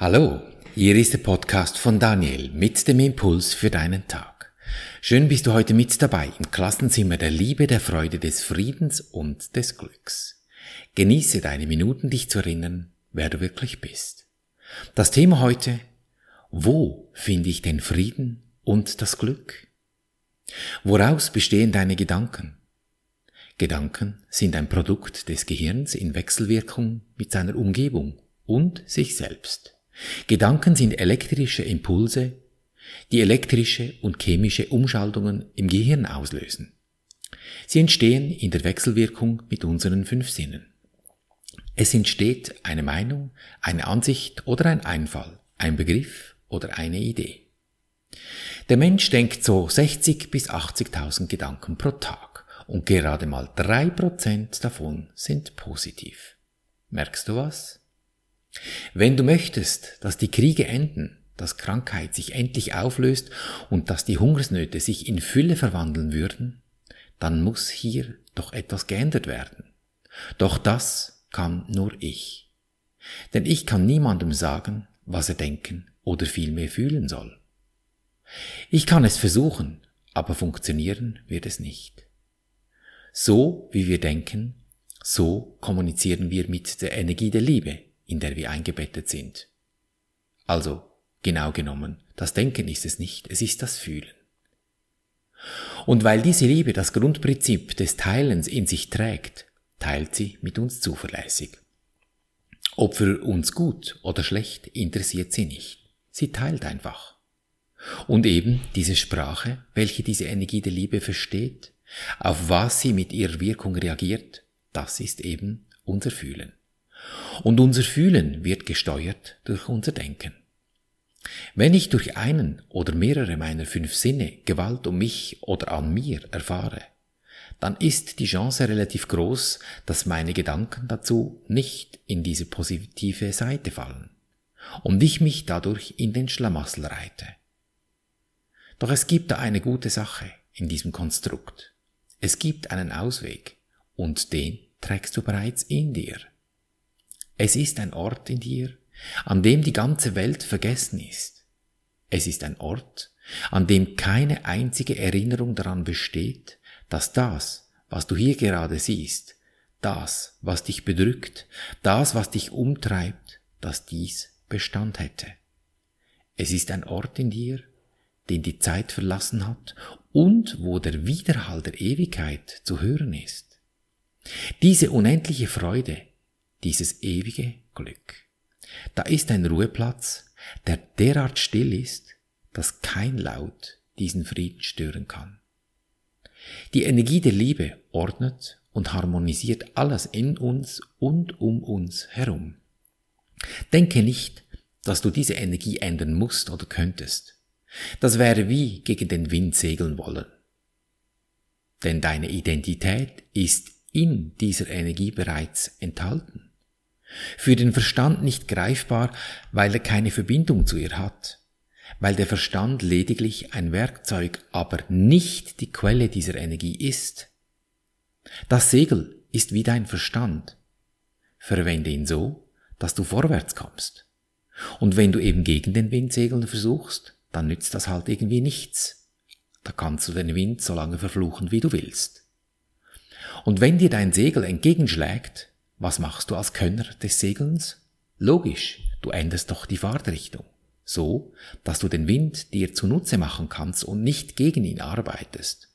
Hallo, hier ist der Podcast von Daniel mit dem Impuls für deinen Tag. Schön bist du heute mit dabei im Klassenzimmer der Liebe, der Freude, des Friedens und des Glücks. Genieße deine Minuten, dich zu erinnern, wer du wirklich bist. Das Thema heute, wo finde ich den Frieden und das Glück? Woraus bestehen deine Gedanken? Gedanken sind ein Produkt des Gehirns in Wechselwirkung mit seiner Umgebung und sich selbst. Gedanken sind elektrische Impulse, die elektrische und chemische Umschaltungen im Gehirn auslösen. Sie entstehen in der Wechselwirkung mit unseren fünf Sinnen. Es entsteht eine Meinung, eine Ansicht oder ein Einfall, ein Begriff oder eine Idee. Der Mensch denkt so 60 bis 80.000 Gedanken pro Tag und gerade mal drei Prozent davon sind positiv. Merkst du was? Wenn du möchtest, dass die Kriege enden, dass Krankheit sich endlich auflöst und dass die Hungersnöte sich in Fülle verwandeln würden, dann muss hier doch etwas geändert werden. Doch das kann nur ich. Denn ich kann niemandem sagen, was er denken oder vielmehr fühlen soll. Ich kann es versuchen, aber funktionieren wird es nicht. So wie wir denken, so kommunizieren wir mit der Energie der Liebe, in der wir eingebettet sind. Also, genau genommen, das Denken ist es nicht, es ist das Fühlen. Und weil diese Liebe das Grundprinzip des Teilens in sich trägt, teilt sie mit uns zuverlässig. Ob für uns gut oder schlecht, interessiert sie nicht. Sie teilt einfach. Und eben diese Sprache, welche diese Energie der Liebe versteht, auf was sie mit ihrer Wirkung reagiert, das ist eben unser Fühlen. Und unser Fühlen wird gesteuert durch unser Denken. Wenn ich durch einen oder mehrere meiner fünf Sinne Gewalt um mich oder an mir erfahre, dann ist die Chance relativ groß, dass meine Gedanken dazu nicht in diese positive Seite fallen und ich mich dadurch in den Schlamassel reite. Doch es gibt da eine gute Sache in diesem Konstrukt. Es gibt einen Ausweg und den trägst du bereits in dir. Es ist ein Ort in dir, an dem die ganze Welt vergessen ist. Es ist ein Ort, an dem keine einzige Erinnerung daran besteht, dass das, was du hier gerade siehst, das, was dich bedrückt, das, was dich umtreibt, dass dies Bestand hätte. Es ist ein Ort in dir, den die Zeit verlassen hat und wo der Widerhall der Ewigkeit zu hören ist. Diese unendliche Freude, dieses ewige Glück. Da ist ein Ruheplatz, der derart still ist, dass kein Laut diesen Frieden stören kann. Die Energie der Liebe ordnet und harmonisiert alles in uns und um uns herum. Denke nicht, dass du diese Energie ändern musst oder könntest. Das wäre wie gegen den Wind segeln wollen. Denn deine Identität ist in dieser Energie bereits enthalten. Für den Verstand nicht greifbar, weil er keine Verbindung zu ihr hat, weil der Verstand lediglich ein Werkzeug, aber nicht die Quelle dieser Energie ist. Das Segel ist wie dein Verstand. Verwende ihn so, dass du vorwärts kommst. Und wenn du eben gegen den Wind segeln versuchst, dann nützt das halt irgendwie nichts. Da kannst du den Wind so lange verfluchen, wie du willst. Und wenn dir dein Segel entgegenschlägt, was machst du als Könner des Segelns? Logisch, du änderst doch die Fahrtrichtung. So, dass du den Wind dir zunutze machen kannst und nicht gegen ihn arbeitest.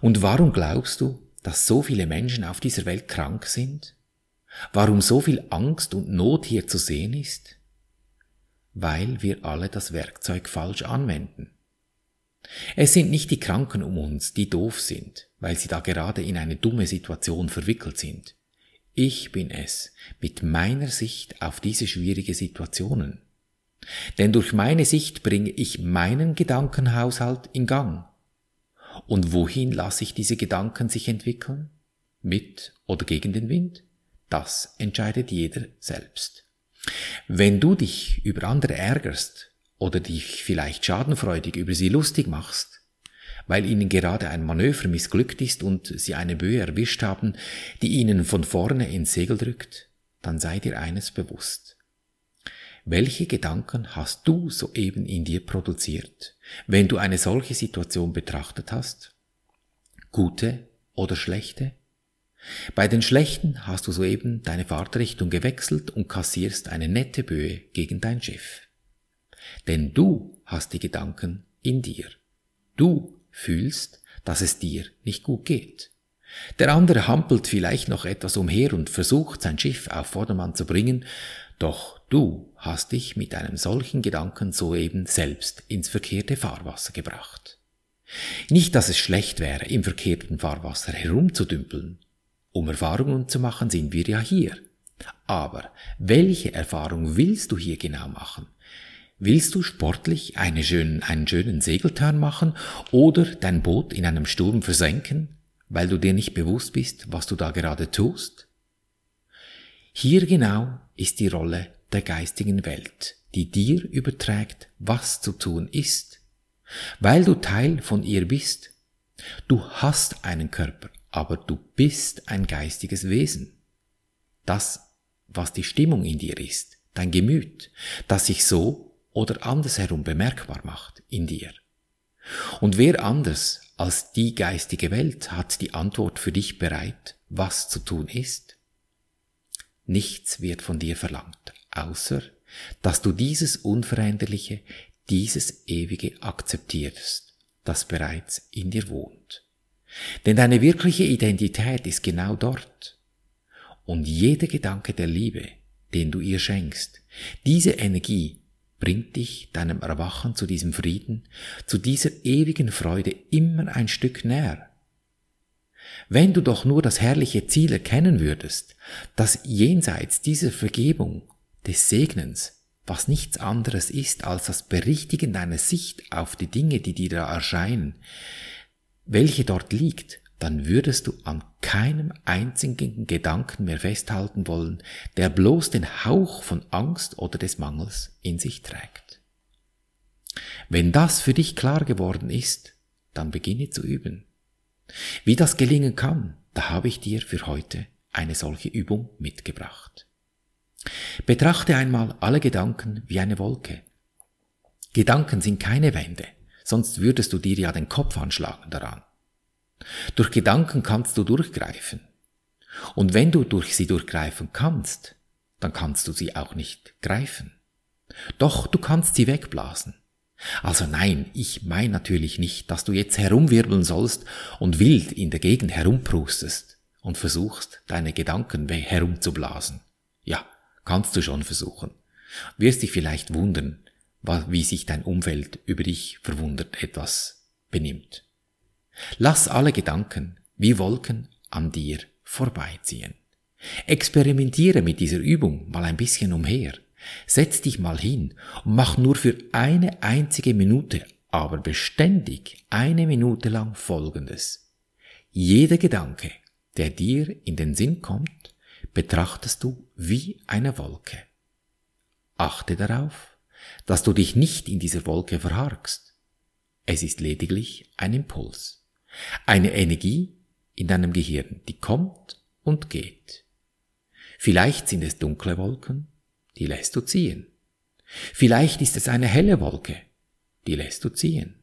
Und warum glaubst du, dass so viele Menschen auf dieser Welt krank sind? Warum so viel Angst und Not hier zu sehen ist? Weil wir alle das Werkzeug falsch anwenden. Es sind nicht die Kranken um uns, die doof sind, weil sie da gerade in eine dumme Situation verwickelt sind. Ich bin es mit meiner Sicht auf diese schwierige Situationen. Denn durch meine Sicht bringe ich meinen Gedankenhaushalt in Gang. Und wohin lasse ich diese Gedanken sich entwickeln? Mit oder gegen den Wind? Das entscheidet jeder selbst. Wenn du dich über andere ärgerst oder dich vielleicht schadenfreudig über sie lustig machst, weil ihnen gerade ein Manöver missglückt ist und sie eine Böe erwischt haben, die ihnen von vorne ins Segel drückt, dann sei dir eines bewusst. welche Gedanken hast du soeben in dir produziert, wenn du eine solche Situation betrachtet hast? Gute oder schlechte? Bei den schlechten hast du soeben deine Fahrtrichtung gewechselt und kassierst eine nette Böe gegen dein Schiff. Denn du hast die Gedanken in dir. Du fühlst, dass es dir nicht gut geht. Der andere hampelt vielleicht noch etwas umher und versucht sein Schiff auf Vordermann zu bringen, doch du hast dich mit einem solchen Gedanken soeben selbst ins verkehrte Fahrwasser gebracht. Nicht, dass es schlecht wäre, im verkehrten Fahrwasser herumzudümpeln. Um Erfahrungen zu machen, sind wir ja hier. Aber welche Erfahrung willst du hier genau machen? Willst du sportlich eine schönen, einen schönen Segeltörn machen oder dein Boot in einem Sturm versenken, weil du dir nicht bewusst bist, was du da gerade tust? Hier genau ist die Rolle der geistigen Welt, die dir überträgt, was zu tun ist, weil du Teil von ihr bist. Du hast einen Körper, aber du bist ein geistiges Wesen. Das, was die Stimmung in dir ist, dein Gemüt, das sich so oder andersherum bemerkbar macht in dir. Und wer anders als die geistige Welt hat die Antwort für dich bereit, was zu tun ist? Nichts wird von dir verlangt, außer dass du dieses Unveränderliche, dieses Ewige akzeptierst, das bereits in dir wohnt. Denn deine wirkliche Identität ist genau dort. Und jeder Gedanke der Liebe, den du ihr schenkst, diese Energie bringt dich deinem Erwachen zu diesem Frieden, zu dieser ewigen Freude immer ein Stück näher. Wenn du doch nur das herrliche Ziel erkennen würdest, dass jenseits dieser Vergebung, des Segnens, was nichts anderes ist als das Berichtigen deiner Sicht auf die Dinge, die dir da erscheinen, welche dort liegt, dann würdest du an keinem einzigen Gedanken mehr festhalten wollen, der bloß den Hauch von Angst oder des Mangels in sich trägt. Wenn das für dich klar geworden ist, dann beginne zu üben. Wie das gelingen kann, da habe ich dir für heute eine solche Übung mitgebracht. Betrachte einmal alle Gedanken wie eine Wolke. Gedanken sind keine Wände, sonst würdest du dir ja den Kopf anschlagen daran. Durch Gedanken kannst du durchgreifen. Und wenn du durch sie durchgreifen kannst, dann kannst du sie auch nicht greifen. Doch du kannst sie wegblasen. Also nein, ich meine natürlich nicht, dass du jetzt herumwirbeln sollst und wild in der Gegend herumprustest und versuchst, deine Gedanken herumzublasen. Ja, kannst du schon versuchen. Wirst dich vielleicht wundern, wie sich dein Umfeld über dich verwundert etwas benimmt. Lass alle Gedanken wie Wolken an dir vorbeiziehen. Experimentiere mit dieser Übung mal ein bisschen umher. Setz dich mal hin und mach nur für eine einzige Minute, aber beständig eine Minute lang Folgendes. Jeder Gedanke, der dir in den Sinn kommt, betrachtest du wie eine Wolke. Achte darauf, dass du dich nicht in dieser Wolke verharkst. Es ist lediglich ein Impuls. Eine Energie in deinem Gehirn, die kommt und geht. Vielleicht sind es dunkle Wolken, die lässt du ziehen. Vielleicht ist es eine helle Wolke, die lässt du ziehen.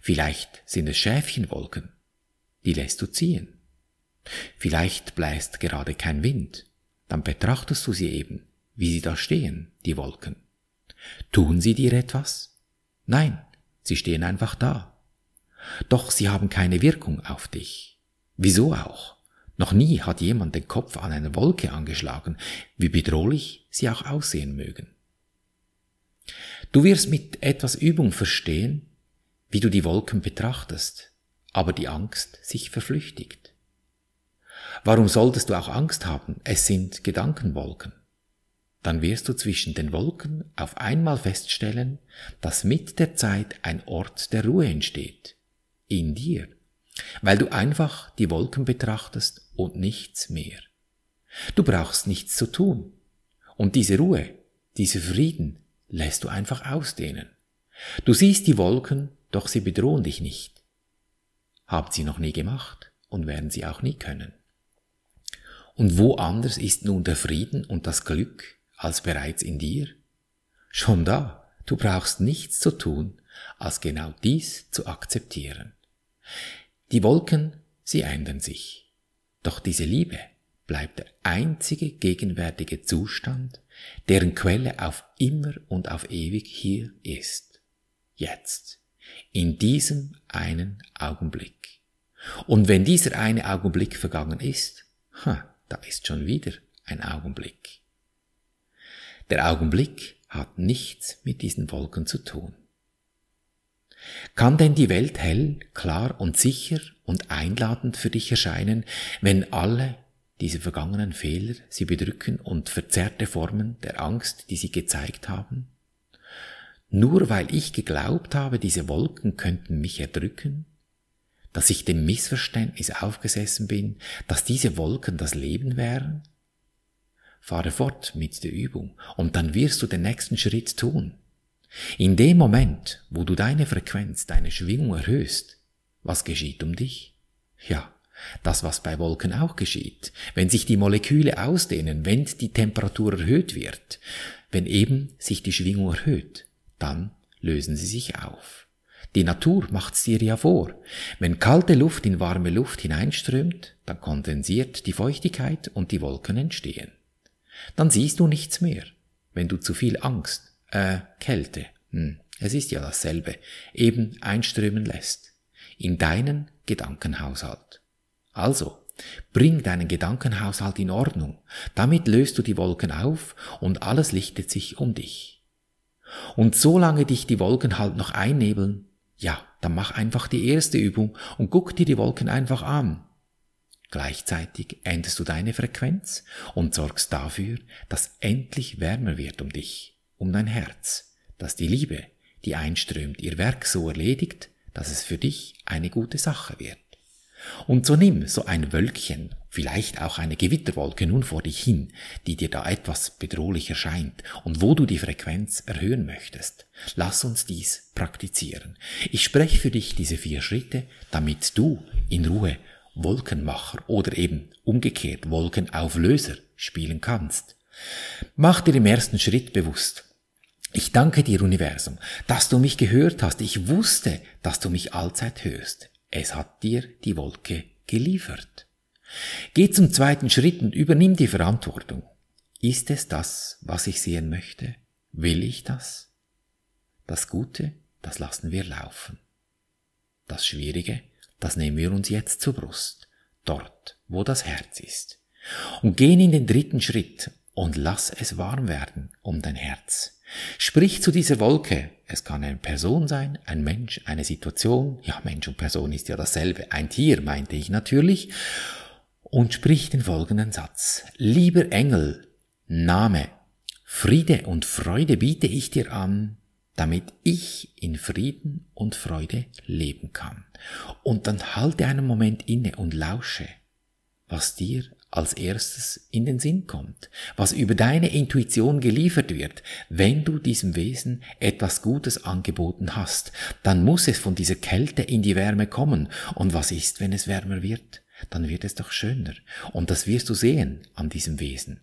Vielleicht sind es Schäfchenwolken, die lässt du ziehen. Vielleicht bläst gerade kein Wind, dann betrachtest du sie eben, wie sie da stehen, die Wolken. Tun sie dir etwas? Nein, sie stehen einfach da. Doch sie haben keine Wirkung auf dich. Wieso auch? Noch nie hat jemand den Kopf an einer Wolke angeschlagen, wie bedrohlich sie auch aussehen mögen. Du wirst mit etwas Übung verstehen, wie du die Wolken betrachtest, aber die Angst sich verflüchtigt. Warum solltest du auch Angst haben? Es sind Gedankenwolken. Dann wirst du zwischen den Wolken auf einmal feststellen, dass mit der Zeit ein Ort der Ruhe entsteht, in dir, weil du einfach die Wolken betrachtest und nichts mehr. Du brauchst nichts zu tun. Und diese Ruhe, diese Frieden lässt du einfach ausdehnen. Du siehst die Wolken, doch sie bedrohen dich nicht. Habt sie noch nie gemacht und werden sie auch nie können. Und wo anders ist nun der Frieden und das Glück als bereits in dir? Schon da, du brauchst nichts zu tun, als genau dies zu akzeptieren. Die Wolken, sie ändern sich. Doch diese Liebe bleibt der einzige gegenwärtige Zustand, deren Quelle auf immer und auf ewig hier ist. Jetzt. In diesem einen Augenblick. Und wenn dieser eine Augenblick vergangen ist, ha, da ist schon wieder ein Augenblick. Der Augenblick hat nichts mit diesen Wolken zu tun. Kann denn die Welt hell, klar und sicher und einladend für dich erscheinen, wenn alle diese vergangenen Fehler sie bedrücken und verzerrte Formen der Angst, die sie gezeigt haben? Nur weil ich geglaubt habe, diese Wolken könnten mich erdrücken? Dass ich dem Missverständnis aufgesessen bin, dass diese Wolken das Leben wären? Fahre fort mit der Übung und dann wirst du den nächsten Schritt tun. In dem Moment, wo du deine Frequenz, deine Schwingung erhöhst, was geschieht um dich? Ja, das, was bei Wolken auch geschieht. Wenn sich die Moleküle ausdehnen, wenn die Temperatur erhöht wird, wenn eben sich die Schwingung erhöht, dann lösen sie sich auf. Die Natur macht's dir ja vor. Wenn kalte Luft in warme Luft hineinströmt, dann kondensiert die Feuchtigkeit und die Wolken entstehen. Dann siehst du nichts mehr, wenn du zu viel Angst, äh, Kälte, hm, es ist ja dasselbe, eben einströmen lässt. In deinen Gedankenhaushalt. Also, bring deinen Gedankenhaushalt in Ordnung. Damit löst du die Wolken auf und alles lichtet sich um dich. Und solange dich die Wolken halt noch einnebeln, ja, dann mach einfach die erste Übung und guck dir die Wolken einfach an. Gleichzeitig änderst du deine Frequenz und sorgst dafür, dass endlich wärmer wird um dich um dein Herz, dass die Liebe, die einströmt, ihr Werk so erledigt, dass es für dich eine gute Sache wird. Und so nimm so ein Wölkchen, vielleicht auch eine Gewitterwolke nun vor dich hin, die dir da etwas bedrohlich erscheint und wo du die Frequenz erhöhen möchtest. Lass uns dies praktizieren. Ich spreche für dich diese vier Schritte, damit du in Ruhe Wolkenmacher oder eben umgekehrt Wolkenauflöser spielen kannst. Mach dir im ersten Schritt bewusst, ich danke dir, Universum, dass du mich gehört hast. Ich wusste, dass du mich allzeit hörst. Es hat dir die Wolke geliefert. Geh zum zweiten Schritt und übernimm die Verantwortung. Ist es das, was ich sehen möchte? Will ich das? Das Gute, das lassen wir laufen. Das Schwierige, das nehmen wir uns jetzt zur Brust, dort, wo das Herz ist. Und gehen in den dritten Schritt und lass es warm werden um dein Herz. Sprich zu dieser Wolke. Es kann eine Person sein, ein Mensch, eine Situation. Ja, Mensch und Person ist ja dasselbe. Ein Tier, meinte ich natürlich. Und sprich den folgenden Satz. Lieber Engel, Name, Friede und Freude biete ich dir an, damit ich in Frieden und Freude leben kann. Und dann halte einen Moment inne und lausche, was dir als erstes in den Sinn kommt, was über deine Intuition geliefert wird. Wenn du diesem Wesen etwas Gutes angeboten hast, dann muss es von dieser Kälte in die Wärme kommen. Und was ist, wenn es wärmer wird? Dann wird es doch schöner. Und das wirst du sehen an diesem Wesen.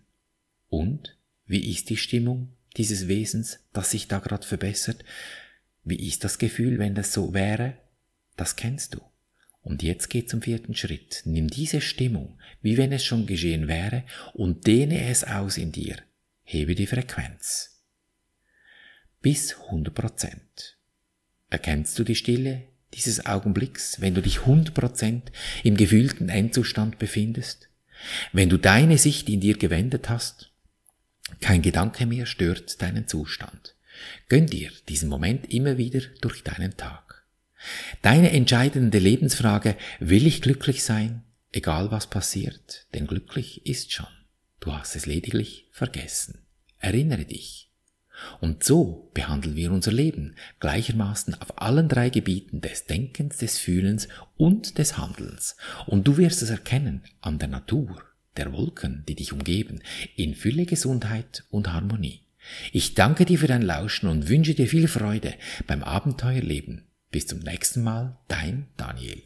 Und wie ist die Stimmung dieses Wesens, das sich da gerade verbessert? Wie ist das Gefühl, wenn das so wäre? Das kennst du. Und jetzt geht zum vierten Schritt. Nimm diese Stimmung, wie wenn es schon geschehen wäre, und dehne es aus in dir. Hebe die Frequenz. Bis 100 Prozent. Erkennst du die Stille dieses Augenblicks, wenn du dich 100 Prozent im gefühlten Endzustand befindest? Wenn du deine Sicht in dir gewendet hast? Kein Gedanke mehr stört deinen Zustand. Gönn dir diesen Moment immer wieder durch deinen Tag. Deine entscheidende Lebensfrage, will ich glücklich sein, egal was passiert, denn glücklich ist schon. Du hast es lediglich vergessen. Erinnere dich. Und so behandeln wir unser Leben gleichermaßen auf allen drei Gebieten des Denkens, des Fühlens und des Handelns. Und du wirst es erkennen an der Natur, der Wolken, die dich umgeben, in Fülle Gesundheit und Harmonie. Ich danke dir für dein Lauschen und wünsche dir viel Freude beim Abenteuerleben bis zum nächsten Mal, dein Daniel.